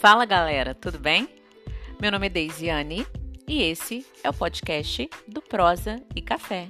Fala galera, tudo bem? Meu nome é Deisiane e esse é o podcast do Prosa e Café.